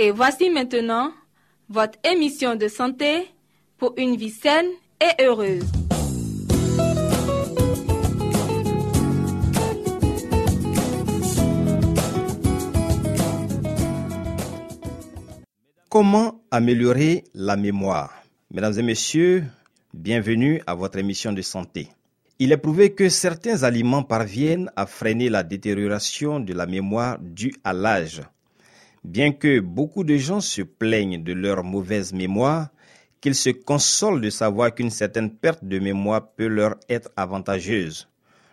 Et voici maintenant votre émission de santé pour une vie saine et heureuse. Comment améliorer la mémoire? Mesdames et messieurs, bienvenue à votre émission de santé. Il est prouvé que certains aliments parviennent à freiner la détérioration de la mémoire due à l'âge. Bien que beaucoup de gens se plaignent de leur mauvaise mémoire, qu'ils se consolent de savoir qu'une certaine perte de mémoire peut leur être avantageuse.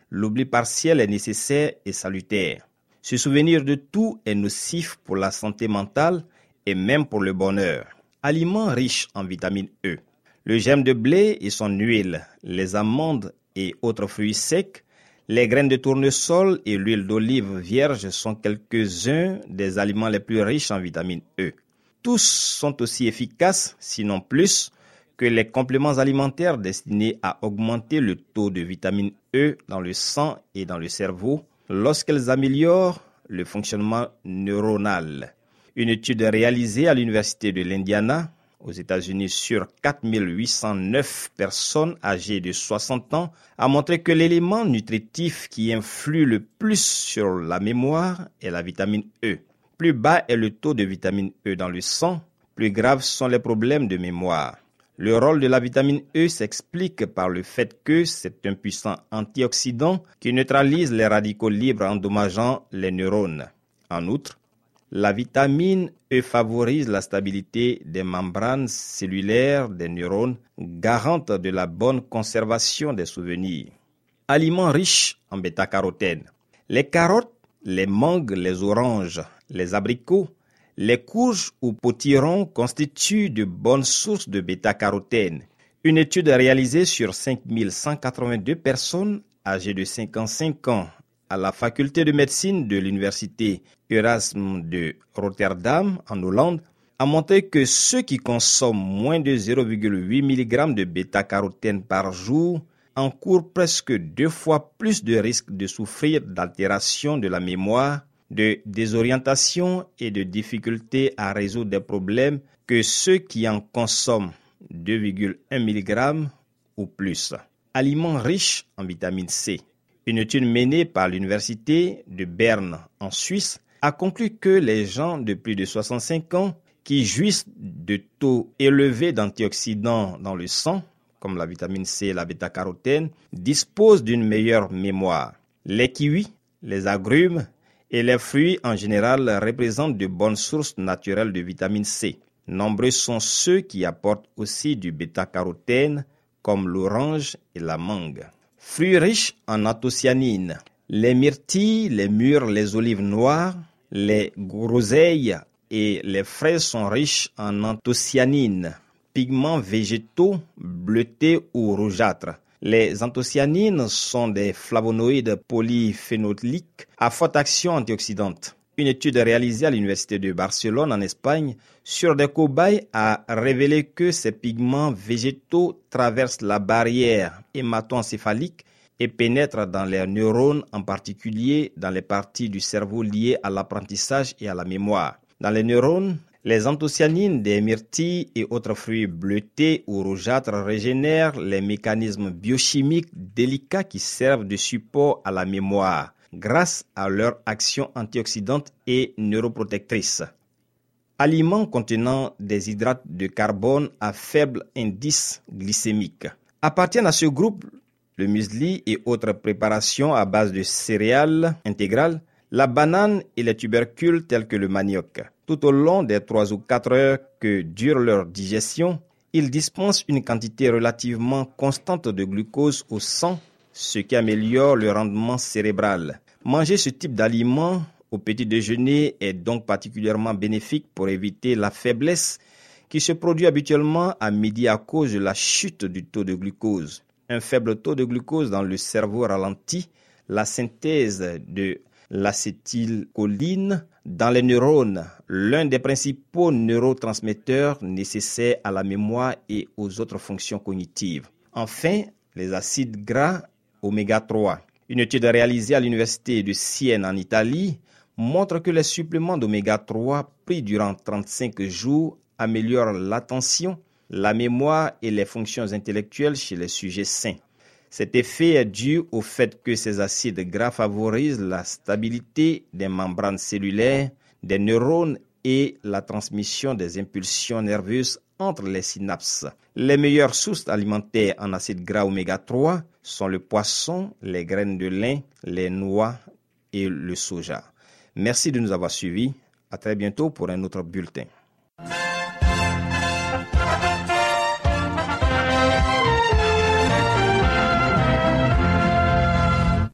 L'oubli partiel est nécessaire et salutaire. Se souvenir de tout est nocif pour la santé mentale et même pour le bonheur. Aliments riches en vitamine E. Le germe de blé et son huile, les amandes et autres fruits secs, les graines de tournesol et l'huile d'olive vierge sont quelques-uns des aliments les plus riches en vitamine E. Tous sont aussi efficaces, sinon plus, que les compléments alimentaires destinés à augmenter le taux de vitamine E dans le sang et dans le cerveau lorsqu'elles améliorent le fonctionnement neuronal. Une étude réalisée à l'Université de l'Indiana aux États-Unis sur 4809 personnes âgées de 60 ans a montré que l'élément nutritif qui influe le plus sur la mémoire est la vitamine E. Plus bas est le taux de vitamine E dans le sang, plus graves sont les problèmes de mémoire. Le rôle de la vitamine E s'explique par le fait que c'est un puissant antioxydant qui neutralise les radicaux libres endommageant les neurones. En outre, la vitamine E favorise la stabilité des membranes cellulaires des neurones, garante de la bonne conservation des souvenirs. Aliments riches en bêta-carotène. Les carottes, les mangues, les oranges, les abricots, les courges ou potirons constituent de bonnes sources de bêta-carotène. Une étude réalisée sur 5182 personnes âgées de 55 ans à la faculté de médecine de l'université Erasmus de Rotterdam en Hollande a montré que ceux qui consomment moins de 0,8 mg de bêta-carotène par jour encourent presque deux fois plus de risques de souffrir d'altération de la mémoire, de désorientation et de difficultés à résoudre des problèmes que ceux qui en consomment 2,1 mg ou plus. Aliments riches en vitamine C. Une étude menée par l'université de Berne en Suisse a conclu que les gens de plus de 65 ans qui jouissent de taux élevés d'antioxydants dans le sang, comme la vitamine C et la bêta-carotène, disposent d'une meilleure mémoire. Les kiwis, les agrumes et les fruits en général représentent de bonnes sources naturelles de vitamine C. Nombreux sont ceux qui apportent aussi du bêta-carotène, comme l'orange et la mangue. Fruits riches en anthocyanine. Les myrtilles, les mûres, les olives noires, les groseilles et les fraises sont riches en anthocyanine, pigments végétaux bleutés ou rougeâtres. Les anthocyanines sont des flavonoïdes polyphénoliques à forte action antioxydante. Une étude réalisée à l'Université de Barcelone en Espagne sur des cobayes a révélé que ces pigments végétaux traversent la barrière hémato-encéphalique et pénètrent dans les neurones, en particulier dans les parties du cerveau liées à l'apprentissage et à la mémoire. Dans les neurones, les anthocyanines des myrtilles et autres fruits bleutés ou rougeâtres régénèrent les mécanismes biochimiques délicats qui servent de support à la mémoire grâce à leur action antioxydante et neuroprotectrice. Aliments contenant des hydrates de carbone à faible indice glycémique. Appartiennent à ce groupe le muesli et autres préparations à base de céréales intégrales, la banane et les tubercules tels que le manioc. Tout au long des trois ou quatre heures que dure leur digestion, ils dispensent une quantité relativement constante de glucose au sang, ce qui améliore le rendement cérébral. Manger ce type d'aliment au petit déjeuner est donc particulièrement bénéfique pour éviter la faiblesse qui se produit habituellement à midi à cause de la chute du taux de glucose. Un faible taux de glucose dans le cerveau ralentit la synthèse de l'acétylcholine dans les neurones, l'un des principaux neurotransmetteurs nécessaires à la mémoire et aux autres fonctions cognitives. Enfin, les acides gras oméga 3. Une étude réalisée à l'université de Sienne en Italie montre que les suppléments d'oméga 3 pris durant 35 jours améliorent l'attention, la mémoire et les fonctions intellectuelles chez les sujets sains. Cet effet est dû au fait que ces acides gras favorisent la stabilité des membranes cellulaires, des neurones et la transmission des impulsions nerveuses entre les synapses. Les meilleures sources alimentaires en acides gras oméga 3 sont le poisson, les graines de lin, les noix et le soja. Merci de nous avoir suivis. À très bientôt pour un autre bulletin.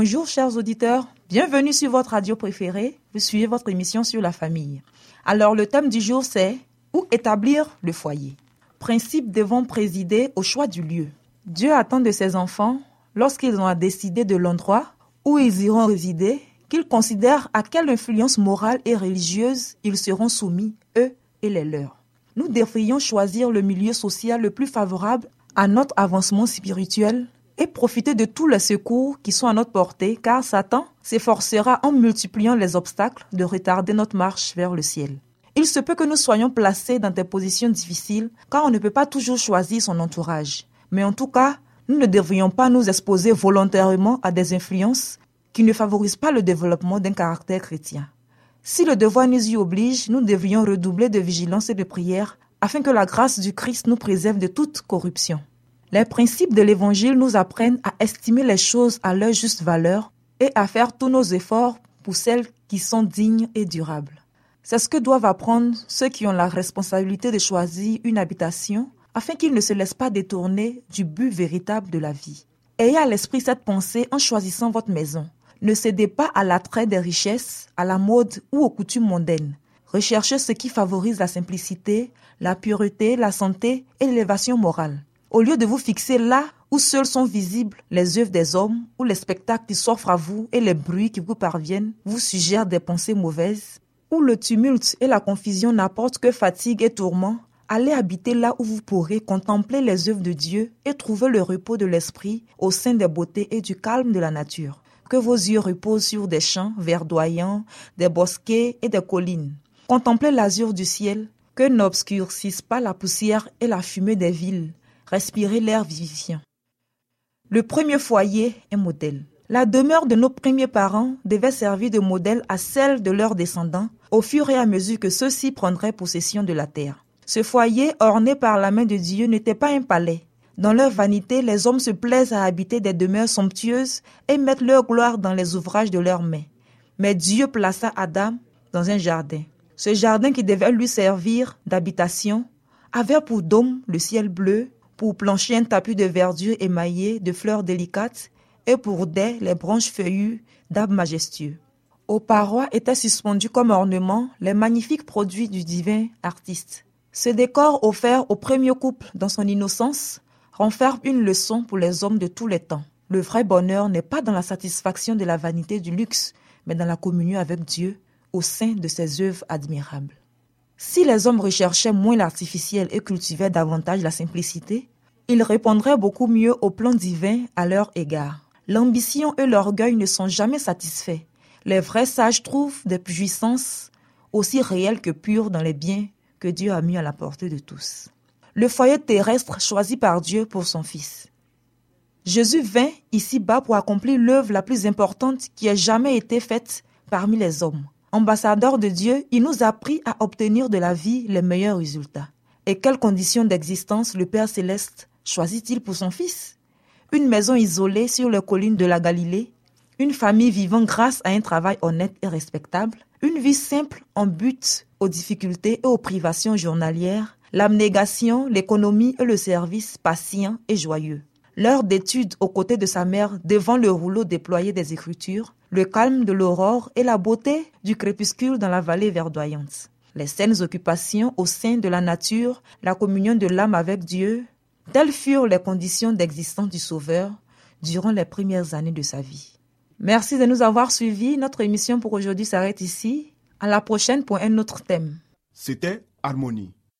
Bonjour chers auditeurs, bienvenue sur votre radio préférée. Vous suivez votre émission sur la famille. Alors le thème du jour c'est où établir le foyer? Principes devant présider au choix du lieu. Dieu attend de ses enfants, lorsqu'ils ont à décider de l'endroit où ils iront résider, qu'ils considèrent à quelle influence morale et religieuse ils seront soumis, eux et les leurs. Nous devrions choisir le milieu social le plus favorable à notre avancement spirituel et profiter de tous les secours qui sont à notre portée, car Satan s'efforcera en multipliant les obstacles de retarder notre marche vers le ciel. Il se peut que nous soyons placés dans des positions difficiles, car on ne peut pas toujours choisir son entourage. Mais en tout cas, nous ne devrions pas nous exposer volontairement à des influences qui ne favorisent pas le développement d'un caractère chrétien. Si le devoir nous y oblige, nous devrions redoubler de vigilance et de prière afin que la grâce du Christ nous préserve de toute corruption. Les principes de l'Évangile nous apprennent à estimer les choses à leur juste valeur et à faire tous nos efforts pour celles qui sont dignes et durables. C'est ce que doivent apprendre ceux qui ont la responsabilité de choisir une habitation afin qu'ils ne se laissent pas détourner du but véritable de la vie. Ayez à l'esprit cette pensée en choisissant votre maison. Ne cédez pas à l'attrait des richesses, à la mode ou aux coutumes mondaines. Recherchez ce qui favorise la simplicité, la pureté, la santé et l'élévation morale. Au lieu de vous fixer là où seuls sont visibles les œuvres des hommes, où les spectacles qui s'offrent à vous et les bruits qui vous parviennent vous suggèrent des pensées mauvaises, où le tumulte et la confusion n'apportent que fatigue et tourment, allez habiter là où vous pourrez contempler les œuvres de Dieu et trouver le repos de l'esprit au sein des beautés et du calme de la nature. Que vos yeux reposent sur des champs verdoyants, des bosquets et des collines. Contemplez l'azur du ciel, que n'obscurcissent pas la poussière et la fumée des villes respirer l'air vivifiant. Le premier foyer est modèle. La demeure de nos premiers parents devait servir de modèle à celle de leurs descendants au fur et à mesure que ceux-ci prendraient possession de la terre. Ce foyer orné par la main de Dieu n'était pas un palais. Dans leur vanité, les hommes se plaisent à habiter des demeures somptueuses et mettent leur gloire dans les ouvrages de leurs mains. Mais Dieu plaça Adam dans un jardin. Ce jardin qui devait lui servir d'habitation avait pour dôme le ciel bleu pour plancher un tapis de verdure émaillé de fleurs délicates et pour dais les branches feuillues d'arbres majestueux. Aux parois étaient suspendus comme ornements les magnifiques produits du divin artiste. Ce décor offert au premier couple dans son innocence renferme une leçon pour les hommes de tous les temps. Le vrai bonheur n'est pas dans la satisfaction de la vanité du luxe, mais dans la communion avec Dieu, au sein de ses œuvres admirables. Si les hommes recherchaient moins l'artificiel et cultivaient davantage la simplicité, ils répondraient beaucoup mieux au plan divin à leur égard. L'ambition et l'orgueil ne sont jamais satisfaits. Les vrais sages trouvent des puissances aussi réelles que pures dans les biens que Dieu a mis à la portée de tous. Le foyer terrestre choisi par Dieu pour son Fils. Jésus vint ici-bas pour accomplir l'œuvre la plus importante qui ait jamais été faite parmi les hommes. Ambassadeur de Dieu, il nous a appris à obtenir de la vie les meilleurs résultats. Et quelles conditions d'existence le Père céleste choisit-il pour son Fils? Une maison isolée sur les collines de la Galilée, une famille vivant grâce à un travail honnête et respectable, une vie simple en but aux difficultés et aux privations journalières, l'abnégation, l'économie et le service patient et joyeux? L'heure d'étude aux côtés de sa mère devant le rouleau déployé des Écritures, le calme de l'aurore et la beauté du crépuscule dans la vallée verdoyante. Les saines occupations au sein de la nature, la communion de l'âme avec Dieu, telles furent les conditions d'existence du Sauveur durant les premières années de sa vie. Merci de nous avoir suivis. Notre émission pour aujourd'hui s'arrête ici. À la prochaine pour un autre thème. C'était Harmonie.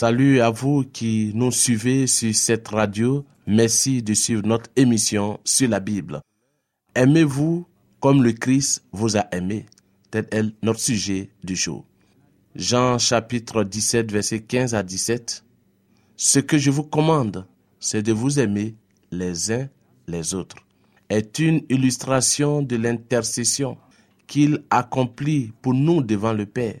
Salut à vous qui nous suivez sur cette radio. Merci de suivre notre émission sur la Bible. Aimez-vous comme le Christ vous a aimé? Tel est notre sujet du jour. Jean chapitre 17 verset 15 à 17. Ce que je vous commande, c'est de vous aimer les uns les autres, est une illustration de l'intercession qu'il accomplit pour nous devant le Père.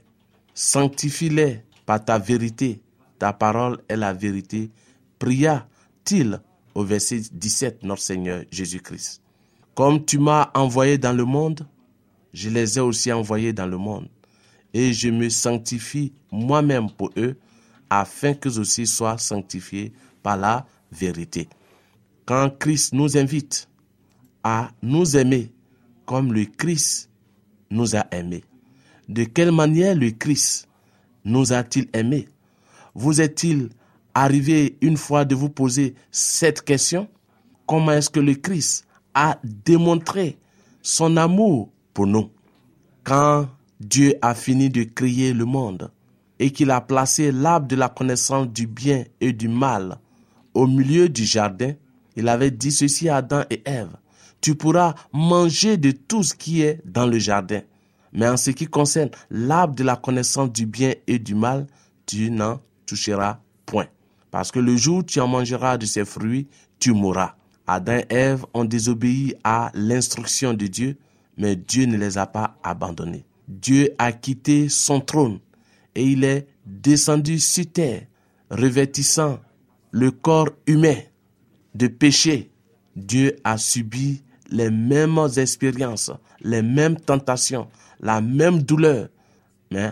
Sanctifie-les par ta vérité, ta parole est la vérité, pria-t-il au verset 17 notre Seigneur Jésus-Christ. Comme tu m'as envoyé dans le monde, je les ai aussi envoyés dans le monde, et je me sanctifie moi-même pour eux, afin qu'eux aussi soient sanctifiés par la vérité. Quand Christ nous invite à nous aimer comme le Christ nous a aimés, de quelle manière le Christ nous a-t-il aimés? Vous est-il arrivé une fois de vous poser cette question? Comment est-ce que le Christ a démontré son amour pour nous? Quand Dieu a fini de créer le monde et qu'il a placé l'arbre de la connaissance du bien et du mal au milieu du jardin, il avait dit ceci à Adam et Ève. Tu pourras manger de tout ce qui est dans le jardin. Mais en ce qui concerne l'arbre de la connaissance du bien et du mal, tu n'en toucheras point. Parce que le jour où tu en mangeras de ses fruits, tu mourras. Adam et Ève ont désobéi à l'instruction de Dieu, mais Dieu ne les a pas abandonnés. Dieu a quitté son trône et il est descendu sur terre, revêtissant le corps humain de péché, Dieu a subi les mêmes expériences, les mêmes tentations, la même douleur. Mais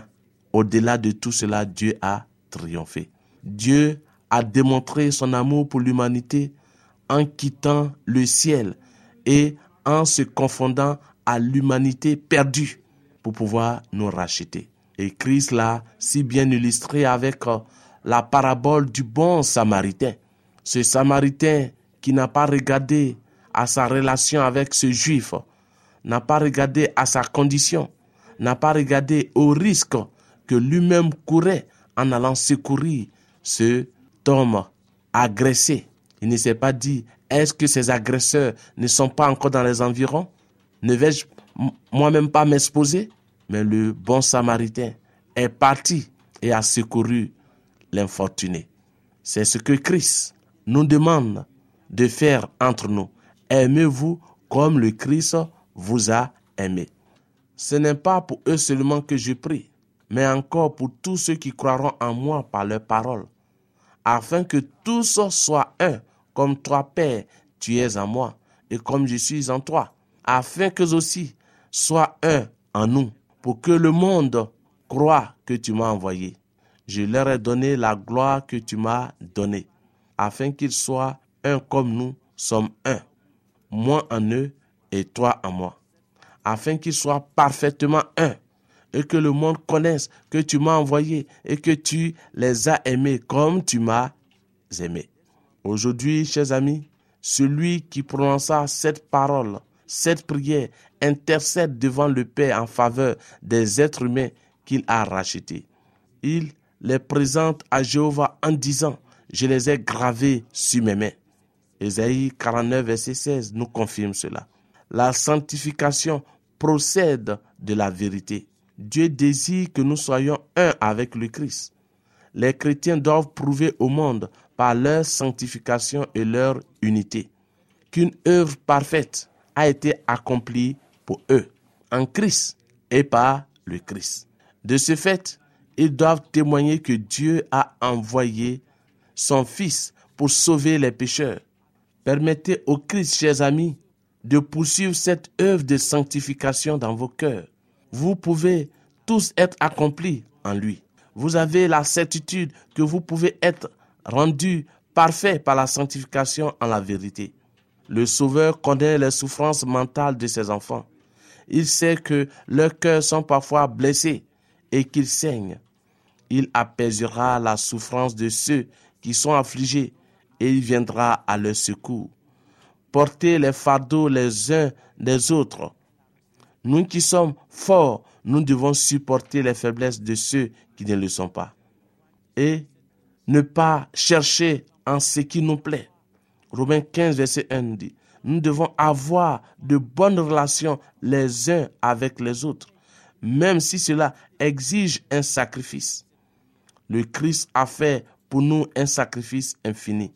au-delà de tout cela, Dieu a triomphé. Dieu a démontré son amour pour l'humanité en quittant le ciel et en se confondant à l'humanité perdue pour pouvoir nous racheter. Et Christ l'a si bien illustré avec la parabole du bon samaritain. Ce samaritain qui n'a pas regardé à sa relation avec ce juif, n'a pas regardé à sa condition, n'a pas regardé au risque que lui-même courait en allant secourir ce homme agressé. Il ne s'est pas dit, est-ce que ces agresseurs ne sont pas encore dans les environs? Ne vais-je moi-même pas m'exposer? Mais le bon samaritain est parti et a secouru l'infortuné. C'est ce que Christ nous demande de faire entre nous. Aimez-vous comme le Christ vous a aimé. Ce n'est pas pour eux seulement que je prie, mais encore pour tous ceux qui croiront en moi par leur parole, afin que tous soient un, comme toi, Père, tu es en moi, et comme je suis en toi, afin que aussi soient un en nous, pour que le monde croit que tu m'as envoyé. Je leur ai donné la gloire que tu m'as donnée, afin qu'ils soient un comme nous sommes un, moi en eux et toi en moi, afin qu'ils soient parfaitement un, et que le monde connaisse que tu m'as envoyé et que tu les as aimés comme tu m'as aimé. Aujourd'hui, chers amis, celui qui prononça cette parole, cette prière, intercède devant le Père en faveur des êtres humains qu'il a rachetés. Il les présente à Jéhovah en disant, je les ai gravés sur mes mains. Ésaïe 49, verset 16 nous confirme cela. La sanctification procède de la vérité. Dieu désire que nous soyons un avec le Christ. Les chrétiens doivent prouver au monde par leur sanctification et leur unité qu'une œuvre parfaite a été accomplie pour eux en Christ et par le Christ. De ce fait, ils doivent témoigner que Dieu a envoyé son Fils pour sauver les pécheurs. Permettez au Christ, chers amis, de poursuivre cette œuvre de sanctification dans vos cœurs. Vous pouvez tous être accomplis en lui. Vous avez la certitude que vous pouvez être rendus parfaits par la sanctification en la vérité. Le Sauveur connaît les souffrances mentales de ses enfants. Il sait que leurs cœurs sont parfois blessés et qu'ils saignent il apaisera la souffrance de ceux qui sont affligés et il viendra à leur secours. Portez les fardeaux les uns des autres. Nous qui sommes forts, nous devons supporter les faiblesses de ceux qui ne le sont pas. Et ne pas chercher en ce qui nous plaît. Romains 15, verset 1 dit, nous devons avoir de bonnes relations les uns avec les autres, même si cela exige un sacrifice. Le Christ a fait pour nous un sacrifice infini.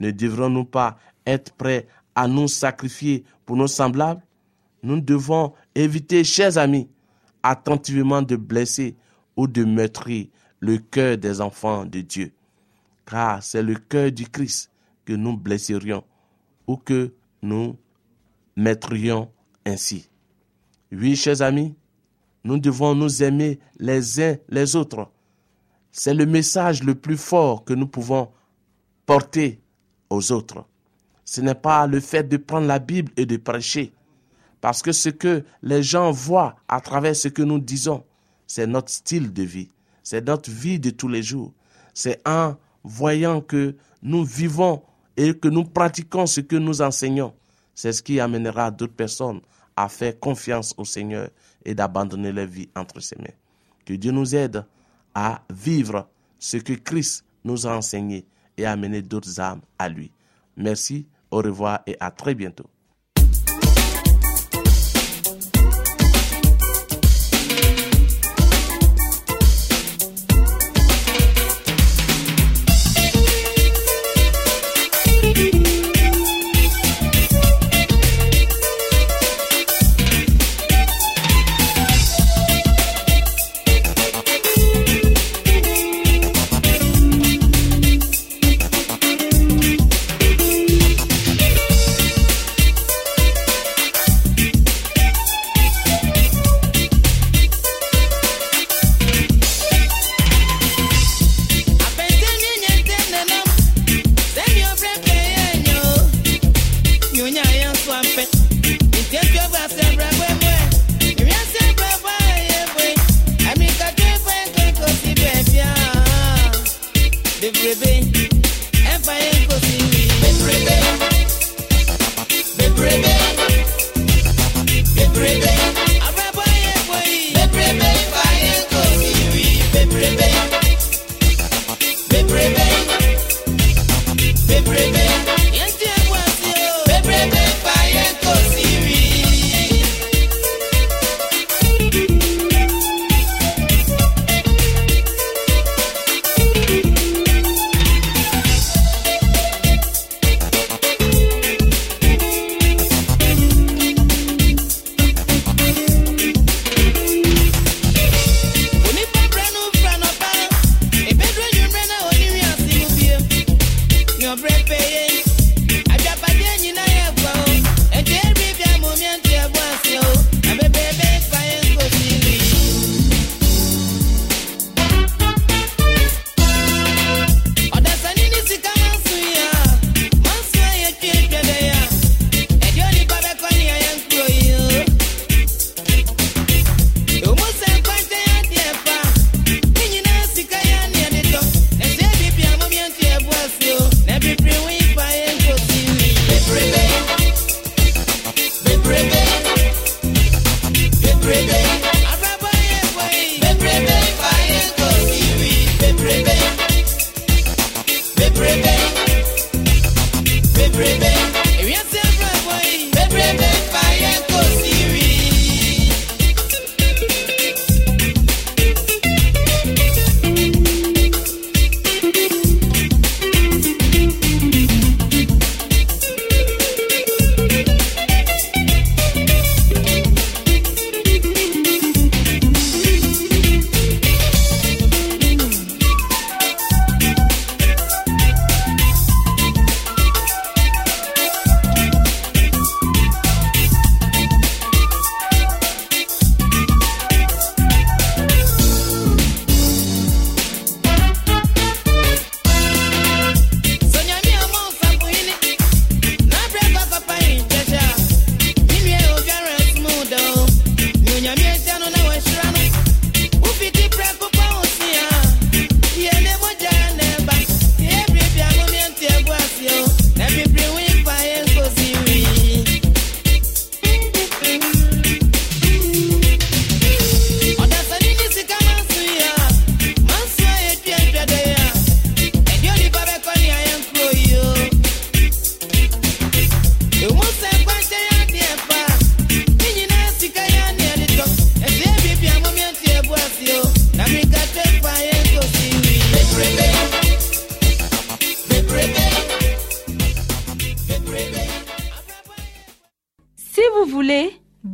Ne devrons-nous pas être prêts à nous sacrifier pour nos semblables? Nous devons éviter, chers amis, attentivement de blesser ou de meurtrir le cœur des enfants de Dieu. Car c'est le cœur du Christ que nous blesserions ou que nous mettrions ainsi. Oui, chers amis, nous devons nous aimer les uns les autres c'est le message le plus fort que nous pouvons porter aux autres. Ce n'est pas le fait de prendre la Bible et de prêcher, parce que ce que les gens voient à travers ce que nous disons, c'est notre style de vie, c'est notre vie de tous les jours. C'est en voyant que nous vivons et que nous pratiquons ce que nous enseignons. C'est ce qui amènera d'autres personnes à faire confiance au Seigneur et d'abandonner leur vie entre ses mains. Que Dieu nous aide à vivre ce que Christ nous a enseigné et à amener d'autres âmes à lui. Merci, au revoir et à très bientôt.